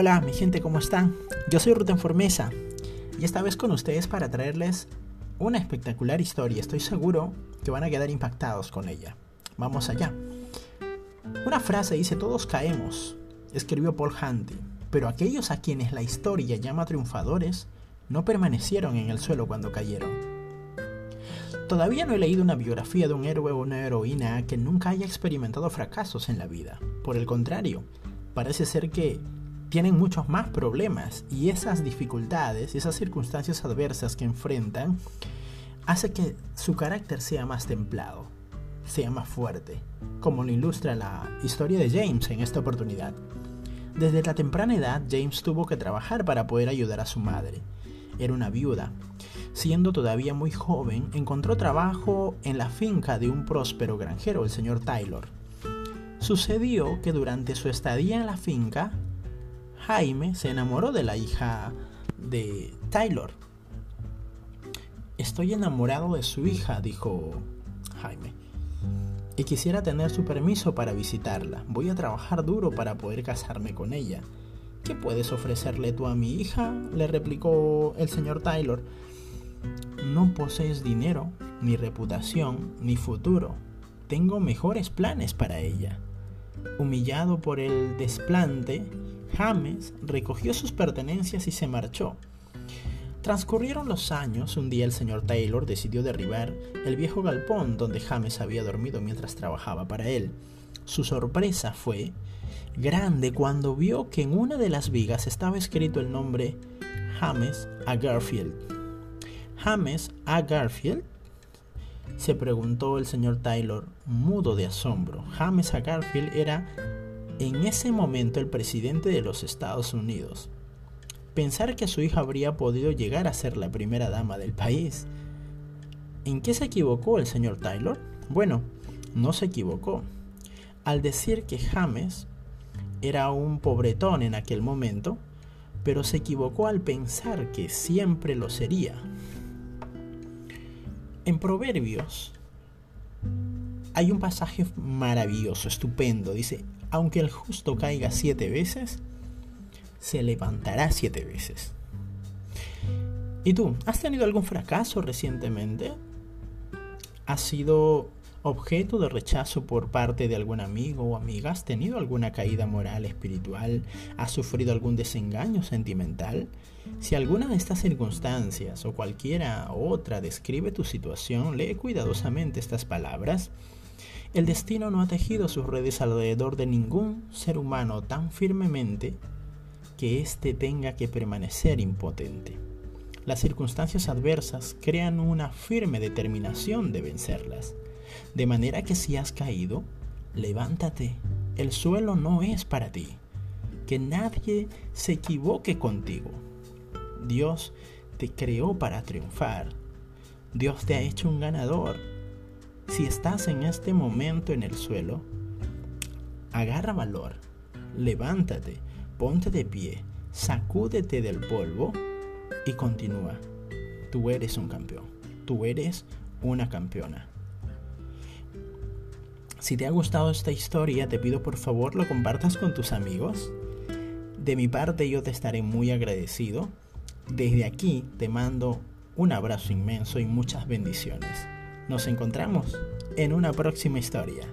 Hola mi gente, ¿cómo están? Yo soy Ruten Formesa y esta vez con ustedes para traerles una espectacular historia. Estoy seguro que van a quedar impactados con ella. Vamos allá. Una frase dice, todos caemos, escribió Paul Handy, pero aquellos a quienes la historia llama triunfadores no permanecieron en el suelo cuando cayeron. Todavía no he leído una biografía de un héroe o una heroína que nunca haya experimentado fracasos en la vida. Por el contrario, parece ser que tienen muchos más problemas y esas dificultades, esas circunstancias adversas que enfrentan, hace que su carácter sea más templado, sea más fuerte, como lo ilustra la historia de James en esta oportunidad. Desde la temprana edad, James tuvo que trabajar para poder ayudar a su madre. Era una viuda. Siendo todavía muy joven, encontró trabajo en la finca de un próspero granjero, el señor Taylor. Sucedió que durante su estadía en la finca, Jaime se enamoró de la hija de Taylor. Estoy enamorado de su hija, dijo Jaime. Y quisiera tener su permiso para visitarla. Voy a trabajar duro para poder casarme con ella. ¿Qué puedes ofrecerle tú a mi hija? le replicó el señor Taylor. No posees dinero, ni reputación, ni futuro. Tengo mejores planes para ella. Humillado por el desplante, James recogió sus pertenencias y se marchó. Transcurrieron los años, un día el señor Taylor decidió derribar el viejo galpón donde James había dormido mientras trabajaba para él. Su sorpresa fue grande cuando vio que en una de las vigas estaba escrito el nombre James a Garfield. ¿James a Garfield? se preguntó el señor Taylor, mudo de asombro. James a Garfield era en ese momento el presidente de los Estados Unidos. Pensar que su hija habría podido llegar a ser la primera dama del país. ¿En qué se equivocó el señor Taylor? Bueno, no se equivocó. Al decir que James era un pobretón en aquel momento, pero se equivocó al pensar que siempre lo sería. En Proverbios hay un pasaje maravilloso, estupendo. Dice, aunque el justo caiga siete veces, se levantará siete veces. ¿Y tú? ¿Has tenido algún fracaso recientemente? ¿Has sido objeto de rechazo por parte de algún amigo o amiga? ¿Has tenido alguna caída moral, espiritual? ¿Has sufrido algún desengaño sentimental? Si alguna de estas circunstancias o cualquiera otra describe tu situación, lee cuidadosamente estas palabras el destino no ha tejido sus redes alrededor de ningún ser humano tan firmemente que éste tenga que permanecer impotente. Las circunstancias adversas crean una firme determinación de vencerlas, de manera que si has caído, levántate, el suelo no es para ti, que nadie se equivoque contigo. Dios te creó para triunfar, Dios te ha hecho un ganador, si estás en este momento en el suelo, agarra valor, levántate, ponte de pie, sacúdete del polvo y continúa. Tú eres un campeón, tú eres una campeona. Si te ha gustado esta historia, te pido por favor lo compartas con tus amigos. De mi parte yo te estaré muy agradecido. Desde aquí te mando un abrazo inmenso y muchas bendiciones. Nos encontramos en una próxima historia.